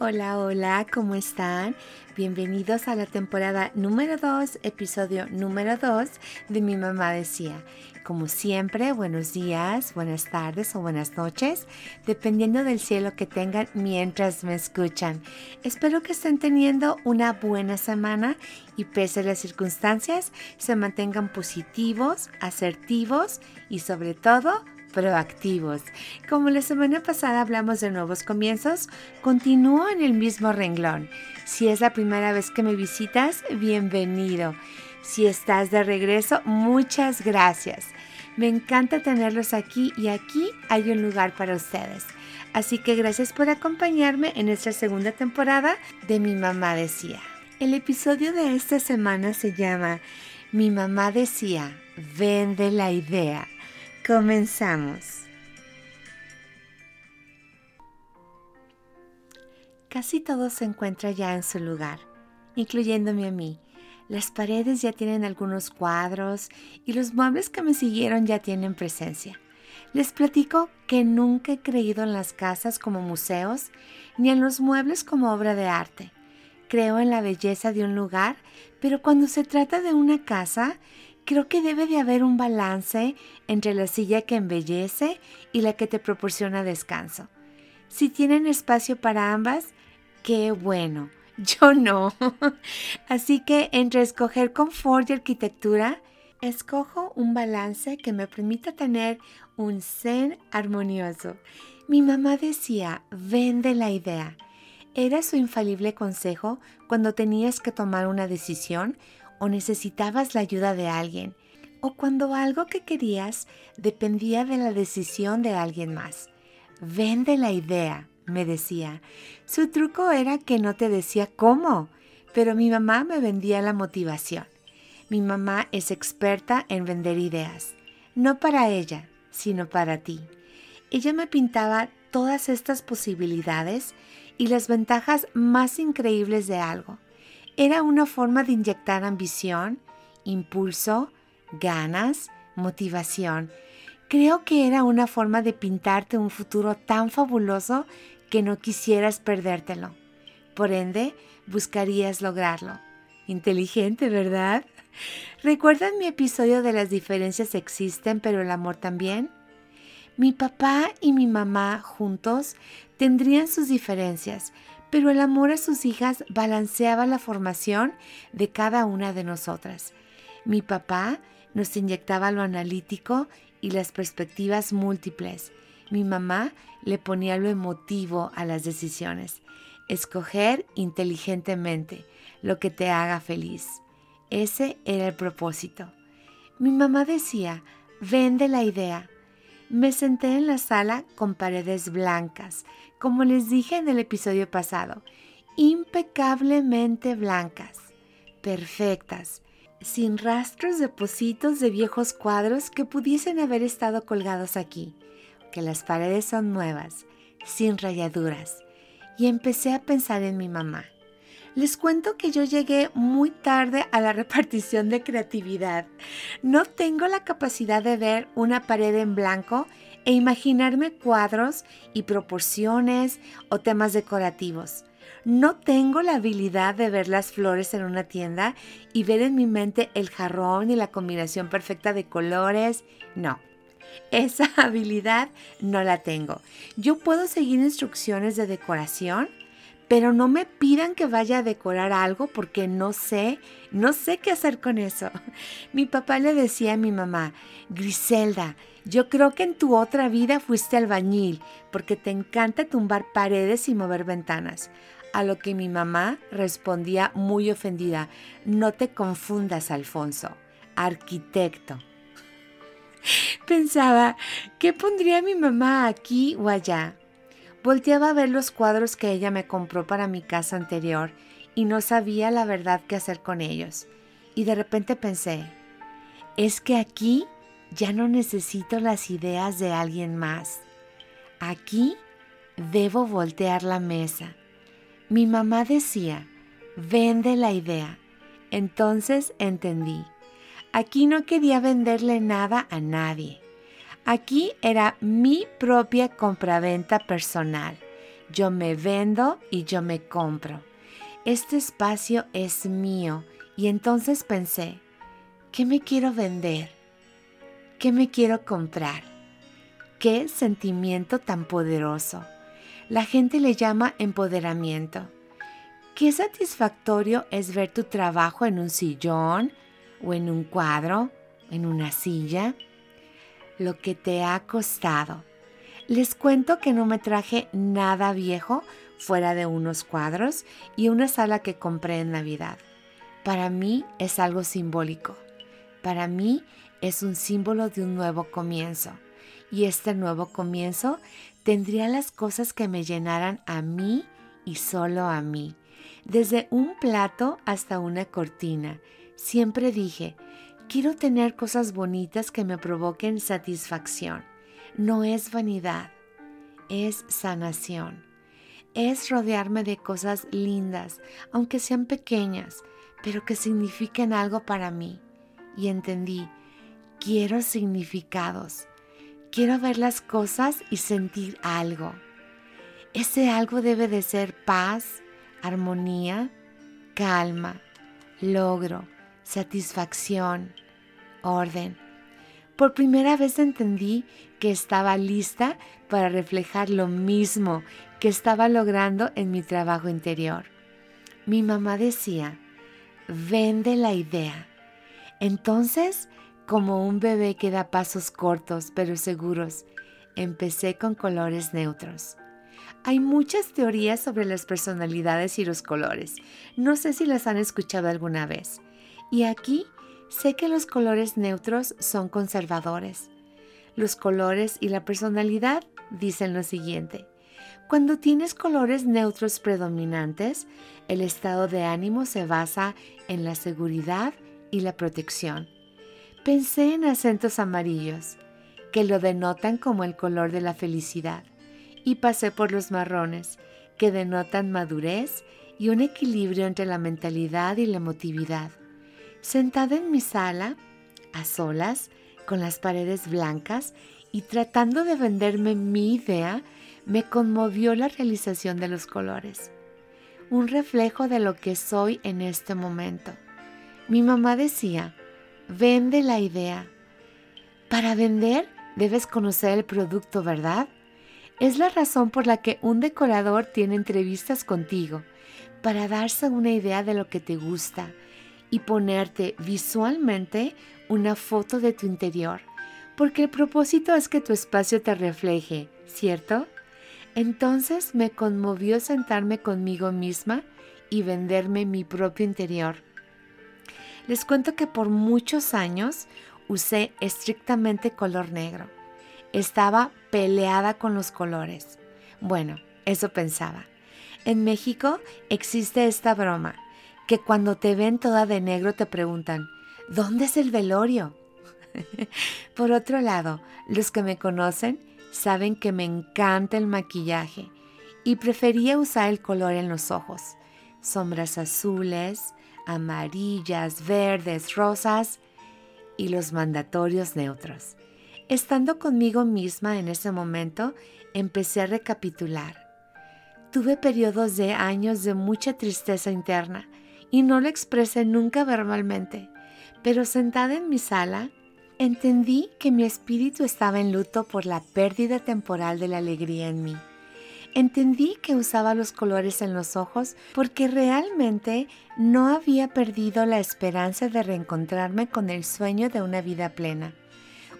Hola, hola, ¿cómo están? Bienvenidos a la temporada número 2, episodio número 2 de Mi Mamá Decía. Como siempre, buenos días, buenas tardes o buenas noches, dependiendo del cielo que tengan mientras me escuchan. Espero que estén teniendo una buena semana y pese a las circunstancias, se mantengan positivos, asertivos y sobre todo proactivos. Como la semana pasada hablamos de nuevos comienzos, continúo en el mismo renglón. Si es la primera vez que me visitas, bienvenido. Si estás de regreso, muchas gracias. Me encanta tenerlos aquí y aquí hay un lugar para ustedes. Así que gracias por acompañarme en esta segunda temporada de Mi mamá decía. El episodio de esta semana se llama Mi mamá decía, vende la idea. Comenzamos. Casi todo se encuentra ya en su lugar, incluyéndome a mí. Las paredes ya tienen algunos cuadros y los muebles que me siguieron ya tienen presencia. Les platico que nunca he creído en las casas como museos ni en los muebles como obra de arte. Creo en la belleza de un lugar, pero cuando se trata de una casa, Creo que debe de haber un balance entre la silla que embellece y la que te proporciona descanso. Si tienen espacio para ambas, qué bueno. Yo no. Así que entre escoger confort y arquitectura, escojo un balance que me permita tener un zen armonioso. Mi mamá decía, vende la idea. Era su infalible consejo cuando tenías que tomar una decisión o necesitabas la ayuda de alguien, o cuando algo que querías dependía de la decisión de alguien más. Vende la idea, me decía. Su truco era que no te decía cómo, pero mi mamá me vendía la motivación. Mi mamá es experta en vender ideas, no para ella, sino para ti. Ella me pintaba todas estas posibilidades y las ventajas más increíbles de algo. Era una forma de inyectar ambición, impulso, ganas, motivación. Creo que era una forma de pintarte un futuro tan fabuloso que no quisieras perdértelo. Por ende, buscarías lograrlo. Inteligente, ¿verdad? ¿Recuerdan mi episodio de las diferencias existen, pero el amor también? Mi papá y mi mamá juntos tendrían sus diferencias, pero el amor a sus hijas balanceaba la formación de cada una de nosotras. Mi papá nos inyectaba lo analítico y las perspectivas múltiples. Mi mamá le ponía lo emotivo a las decisiones. Escoger inteligentemente lo que te haga feliz. Ese era el propósito. Mi mamá decía, vende la idea, me senté en la sala con paredes blancas, como les dije en el episodio pasado, impecablemente blancas, perfectas, sin rastros de pocitos de viejos cuadros que pudiesen haber estado colgados aquí, que las paredes son nuevas, sin rayaduras, y empecé a pensar en mi mamá. Les cuento que yo llegué muy tarde a la repartición de creatividad. No tengo la capacidad de ver una pared en blanco e imaginarme cuadros y proporciones o temas decorativos. No tengo la habilidad de ver las flores en una tienda y ver en mi mente el jarrón y la combinación perfecta de colores. No, esa habilidad no la tengo. Yo puedo seguir instrucciones de decoración, pero no me pidan que vaya a decorar algo porque no sé, no sé qué hacer con eso. Mi papá le decía a mi mamá, Griselda, yo creo que en tu otra vida fuiste albañil porque te encanta tumbar paredes y mover ventanas. A lo que mi mamá respondía muy ofendida, no te confundas, Alfonso, arquitecto. Pensaba, ¿qué pondría mi mamá aquí o allá? Volteaba a ver los cuadros que ella me compró para mi casa anterior y no sabía la verdad qué hacer con ellos. Y de repente pensé, es que aquí ya no necesito las ideas de alguien más. Aquí debo voltear la mesa. Mi mamá decía, vende la idea. Entonces entendí. Aquí no quería venderle nada a nadie. Aquí era mi propia compraventa personal, Yo me vendo y yo me compro. Este espacio es mío. Y entonces pensé, ¿qué me quiero vender? ¿Qué me quiero comprar? ¿Qué sentimiento tan poderoso? La gente le llama empoderamiento. Qué satisfactorio es ver tu trabajo en un sillón o en un cuadro, en una silla. Lo que te ha costado. Les cuento que no me traje nada viejo fuera de unos cuadros y una sala que compré en Navidad. Para mí es algo simbólico. Para mí es un símbolo de un nuevo comienzo. Y este nuevo comienzo tendría las cosas que me llenaran a mí y solo a mí desde un plato hasta una cortina. Siempre dije, quiero tener cosas bonitas que me provoquen satisfacción. No es vanidad, es sanación. Es rodearme de cosas lindas, aunque sean pequeñas, pero que signifiquen algo para mí. Y entendí, quiero significados. Quiero ver las cosas y sentir algo. Ese algo debe de ser paz, armonía, calma, logro, satisfacción, orden. Por primera vez entendí que estaba lista para reflejar lo mismo que estaba logrando en mi trabajo interior. Mi mamá decía, vende la idea. Entonces, como un bebé que da pasos cortos pero seguros, empecé con colores neutros. Hay muchas teorías sobre las personalidades y los colores. No sé si las han escuchado alguna vez. Y aquí sé que los colores neutros son conservadores. Los colores y la personalidad dicen lo siguiente. Cuando tienes colores neutros predominantes, el estado de ánimo se basa en la seguridad y la protección. Pensé en acentos amarillos, que lo denotan como el color de la felicidad y pasé por los marrones, que denotan madurez y un equilibrio entre la mentalidad y la emotividad. Sentada en mi sala, a solas, con las paredes blancas y tratando de venderme mi idea, me conmovió la realización de los colores, un reflejo de lo que soy en este momento. Mi mamá decía, vende la idea. Para vender debes conocer el producto, ¿verdad? Es la razón por la que un decorador tiene entrevistas contigo, para darse una idea de lo que te gusta y ponerte visualmente una foto de tu interior, porque el propósito es que tu espacio te refleje, ¿cierto? Entonces me conmovió sentarme conmigo misma y venderme mi propio interior. Les cuento que por muchos años usé estrictamente color negro estaba peleada con los colores. Bueno, eso pensaba. En México existe esta broma, que cuando te ven toda de negro te preguntan, ¿dónde es el velorio? Por otro lado, los que me conocen saben que me encanta el maquillaje y prefería usar el color en los ojos. Sombras azules, amarillas, verdes, rosas y los mandatorios neutros. Estando conmigo misma en ese momento, empecé a recapitular. Tuve periodos de años de mucha tristeza interna y no lo expresé nunca verbalmente, pero sentada en mi sala, entendí que mi espíritu estaba en luto por la pérdida temporal de la alegría en mí. Entendí que usaba los colores en los ojos porque realmente no había perdido la esperanza de reencontrarme con el sueño de una vida plena.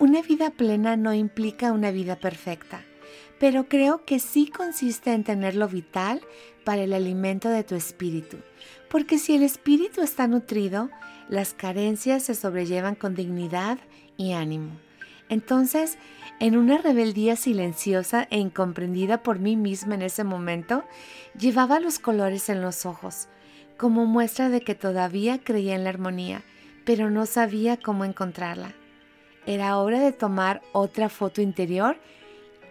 Una vida plena no implica una vida perfecta, pero creo que sí consiste en tener lo vital para el alimento de tu espíritu, porque si el espíritu está nutrido, las carencias se sobrellevan con dignidad y ánimo. Entonces, en una rebeldía silenciosa e incomprendida por mí misma en ese momento, llevaba los colores en los ojos, como muestra de que todavía creía en la armonía, pero no sabía cómo encontrarla. Era hora de tomar otra foto interior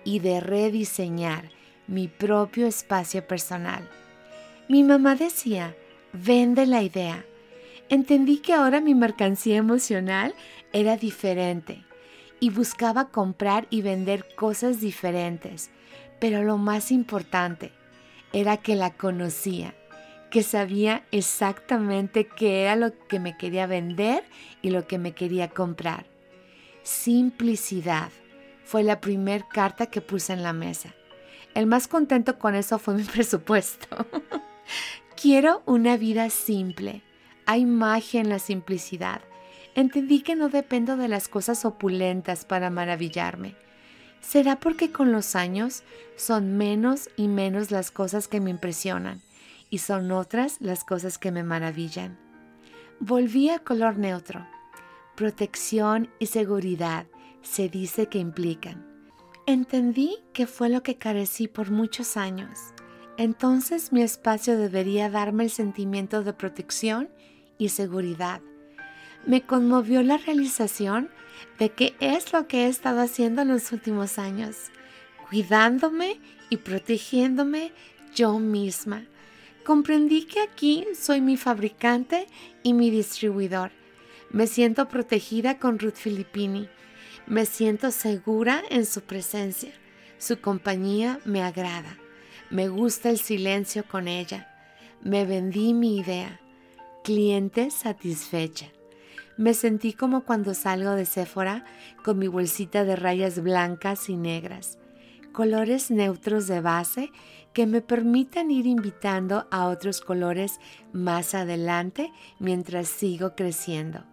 y de rediseñar mi propio espacio personal. Mi mamá decía, vende la idea. Entendí que ahora mi mercancía emocional era diferente y buscaba comprar y vender cosas diferentes, Pero lo más importante era que la conocía, que sabía exactamente qué era lo que me quería vender y lo que me quería comprar. Simplicidad fue la primer carta que puse en la mesa. El más contento con eso fue mi presupuesto. Quiero una vida simple. Hay magia en la simplicidad. Entendí que no dependo de las cosas opulentas para maravillarme. ¿Será porque con los años son menos y menos las cosas que me impresionan y son otras las cosas que me maravillan? Volví a color neutro. Protección y seguridad se dice que implican. Entendí que fue lo que carecí por muchos años. Entonces mi espacio debería darme el sentimiento de protección y seguridad. Me conmovió la realización de que es lo que he estado haciendo en los últimos años, cuidándome y protegiéndome yo misma. Comprendí que aquí soy mi fabricante y mi distribuidor. Me siento protegida con Ruth Filippini me siento segura en su presencia. Su compañía me agrada. Me gusta el silencio con ella. Me vendí mi idea. Cliente satisfecha. Me sentí como cuando salgo de Sephora con mi bolsita de rayas blancas y negras, colores neutros de base que me permitan ir invitando a otros colores más adelante mientras sigo creciendo.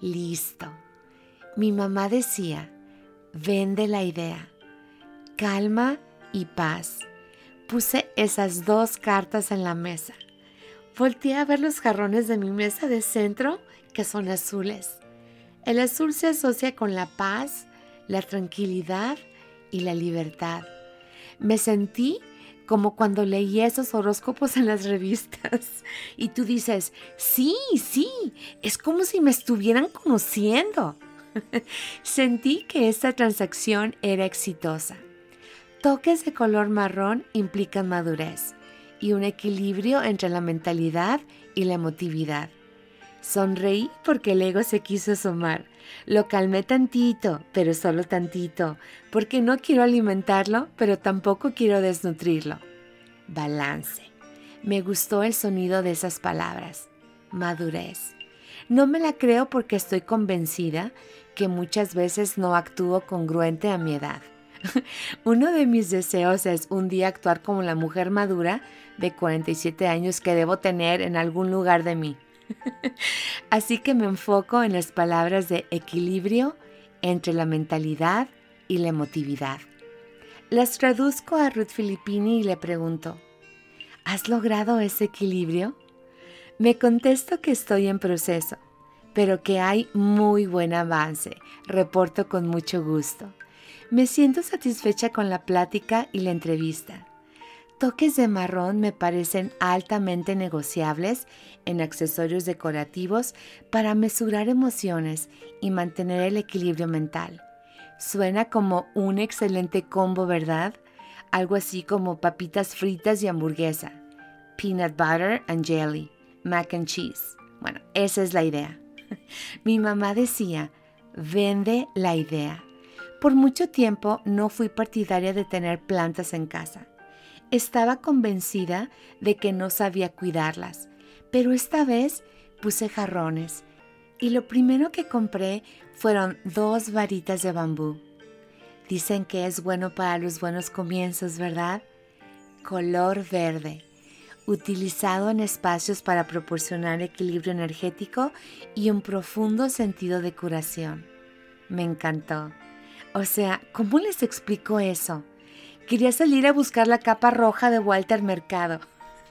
Listo. Mi mamá decía, vende la idea, calma y paz. Puse esas dos cartas en la mesa. Volteé a ver los jarrones de mi mesa de centro, que son azules. El azul se asocia con la paz, la tranquilidad y la libertad. Me sentí como cuando leí esos horóscopos en las revistas. Y tú dices, sí, sí, es como si me estuvieran conociendo. Sentí que esta transacción era exitosa. Toques de color marrón implican madurez y un equilibrio entre la mentalidad y la emotividad. Sonreí porque el ego se quiso asomar. Lo calmé tantito, pero solo tantito, porque no quiero alimentarlo, pero tampoco quiero desnutrirlo. Balance. Me gustó el sonido de esas palabras. Madurez. No me la creo porque estoy convencida que muchas veces no actúo congruente a mi edad. Uno de mis deseos es un día actuar como la mujer madura de 47 años que debo tener en algún lugar de mí. Así que me enfoco en las palabras de equilibrio entre la mentalidad y la emotividad. Las traduzco a Ruth Filippini y le pregunto, ¿has logrado ese equilibrio? Me contesto que estoy en proceso, pero que hay muy buen avance. Reporto con mucho gusto. Me siento satisfecha con la plática y la entrevista. Toques de marrón me parecen altamente negociables en accesorios decorativos para mesurar emociones y mantener el equilibrio mental. Suena como un excelente combo, ¿verdad? Algo así como papitas fritas y hamburguesa. Peanut butter and jelly mac and cheese. Bueno, esa es la idea. Mi mamá decía, vende la idea. Por mucho tiempo no fui partidaria de tener plantas en casa. Estaba convencida de que no sabía cuidarlas, pero esta vez puse jarrones y lo primero que compré fueron dos varitas de bambú. Dicen que es bueno para los buenos comienzos, ¿verdad? Color verde utilizado en espacios para proporcionar equilibrio energético y un profundo sentido de curación. Me encantó. O sea, ¿cómo les explico eso? Quería salir a buscar la capa roja de Walter Mercado.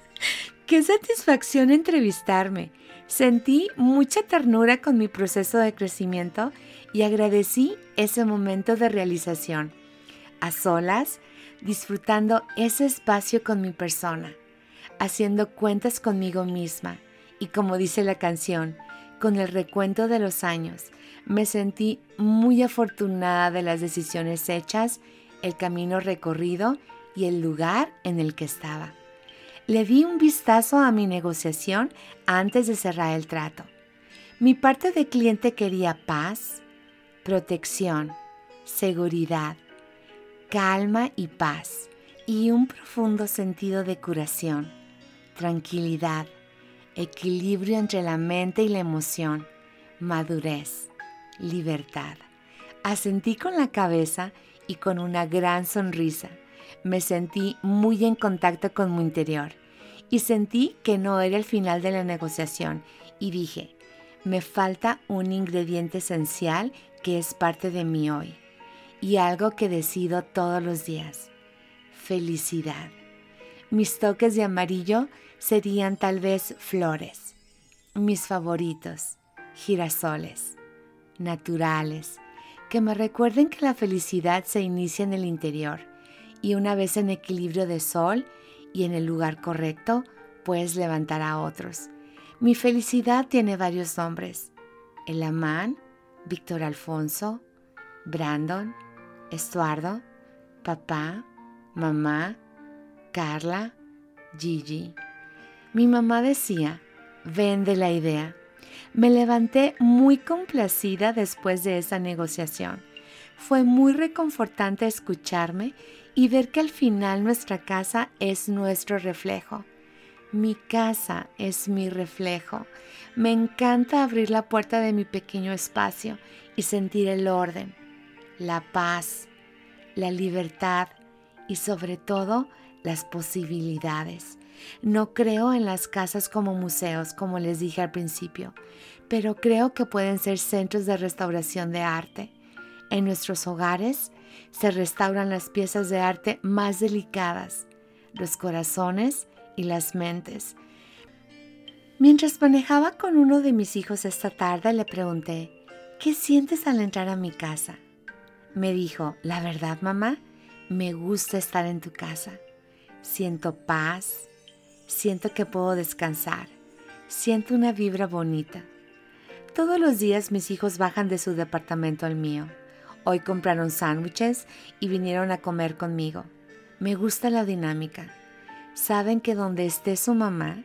Qué satisfacción entrevistarme. Sentí mucha ternura con mi proceso de crecimiento y agradecí ese momento de realización. A solas, disfrutando ese espacio con mi persona haciendo cuentas conmigo misma y como dice la canción, con el recuento de los años, me sentí muy afortunada de las decisiones hechas, el camino recorrido y el lugar en el que estaba. Le di un vistazo a mi negociación antes de cerrar el trato. Mi parte de cliente quería paz, protección, seguridad, calma y paz y un profundo sentido de curación, tranquilidad, equilibrio entre la mente y la emoción, madurez, libertad. Asentí con la cabeza y con una gran sonrisa. Me sentí muy en contacto con mi interior y sentí que no era el final de la negociación y dije, me falta un ingrediente esencial que es parte de mí hoy y algo que decido todos los días. Felicidad. Mis toques de amarillo serían tal vez flores. Mis favoritos, girasoles, naturales, que me recuerden que la felicidad se inicia en el interior y una vez en equilibrio de sol y en el lugar correcto, puedes levantar a otros. Mi felicidad tiene varios nombres. El Amán, Víctor Alfonso, Brandon, Estuardo, papá, mamá, Carla, Gigi. Mi mamá decía, vende la idea. Me levanté muy complacida después de esa negociación. Fue muy reconfortante escucharme y ver que al final nuestra casa es nuestro reflejo. Mi casa es mi reflejo. Me encanta abrir la puerta de mi pequeño espacio y sentir el orden, la paz, la libertad y sobre todo las posibilidades. No creo en las casas como museos, como les dije al principio, pero creo que pueden ser centros de restauración de arte. En nuestros hogares se restauran las piezas de arte más delicadas, los corazones y las mentes. Mientras manejaba con uno de mis hijos esta tarde, le pregunté, ¿qué sientes al entrar a mi casa? Me dijo, la verdad mamá, me gusta estar en tu casa. Siento paz, siento que puedo descansar, siento una vibra bonita. Todos los días mis hijos bajan de su departamento al mío. Hoy compraron sándwiches y vinieron a comer conmigo. Me gusta la dinámica. Saben que donde esté su mamá,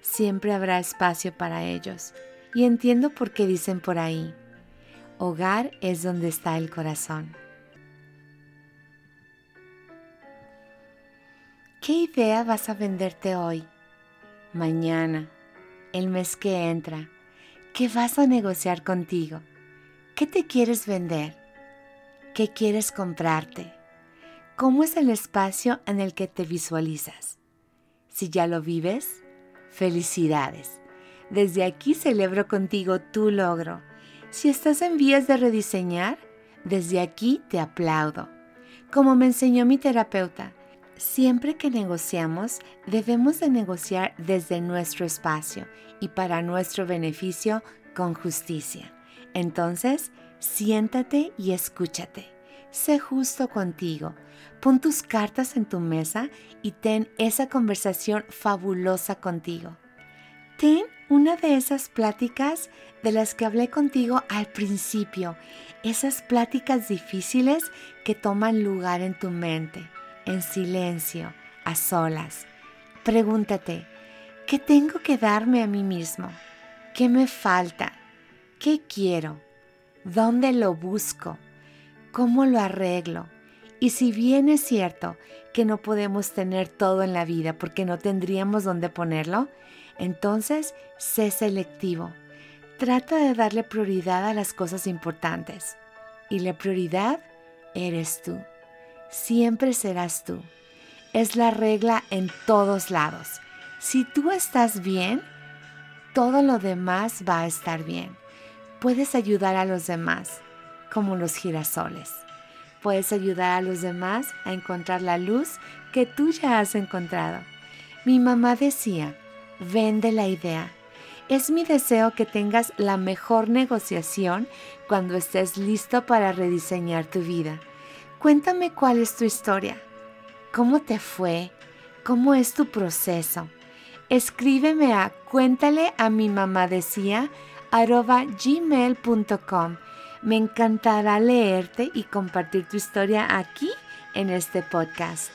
siempre habrá espacio para ellos. Y entiendo por qué dicen por ahí, hogar es donde está el corazón. ¿Qué idea vas a venderte hoy? Mañana, el mes que entra, ¿qué vas a negociar contigo? ¿Qué te quieres vender? ¿Qué quieres comprarte? ¿Cómo es el espacio en el que te visualizas? Si ya lo vives, felicidades. Desde aquí celebro contigo tu logro. Si estás en vías de rediseñar, desde aquí te aplaudo. Como me enseñó mi terapeuta, Siempre que negociamos, debemos de negociar desde nuestro espacio y para nuestro beneficio con justicia. Entonces, siéntate y escúchate. Sé justo contigo. Pon tus cartas en tu mesa y ten esa conversación fabulosa contigo. Ten una de esas pláticas de las que hablé contigo al principio, esas pláticas difíciles que toman lugar en tu mente en silencio, a solas. Pregúntate, ¿qué tengo que darme a mí mismo? ¿Qué me falta? ¿Qué quiero? ¿Dónde lo busco? ¿Cómo lo arreglo? Y si bien es cierto que no podemos tener todo en la vida porque no tendríamos dónde ponerlo, entonces sé selectivo. Trata de darle prioridad a las cosas importantes. Y la prioridad eres tú siempre serás tú. Es la regla en todos lados. Si tú estás bien, todo lo demás va a estar bien. Puedes ayudar a los demás, como los girasoles. Puedes ayudar a los demás a encontrar la luz que tú ya has encontrado. Mi mamá decía, vende la idea. Es mi deseo que tengas la mejor negociación cuando estés listo para rediseñar tu vida Cuéntame cuál es tu historia. ¿Cómo te fue? ¿Cómo es tu proceso? Escríbeme a cuéntale a mi mamá decía gmail.com. Me encantará leerte y compartir tu historia aquí en este podcast.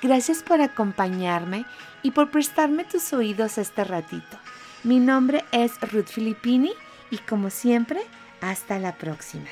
Gracias por acompañarme y por prestarme tus oídos este ratito. Mi nombre es Ruth Filippini y como siempre, hasta la próxima.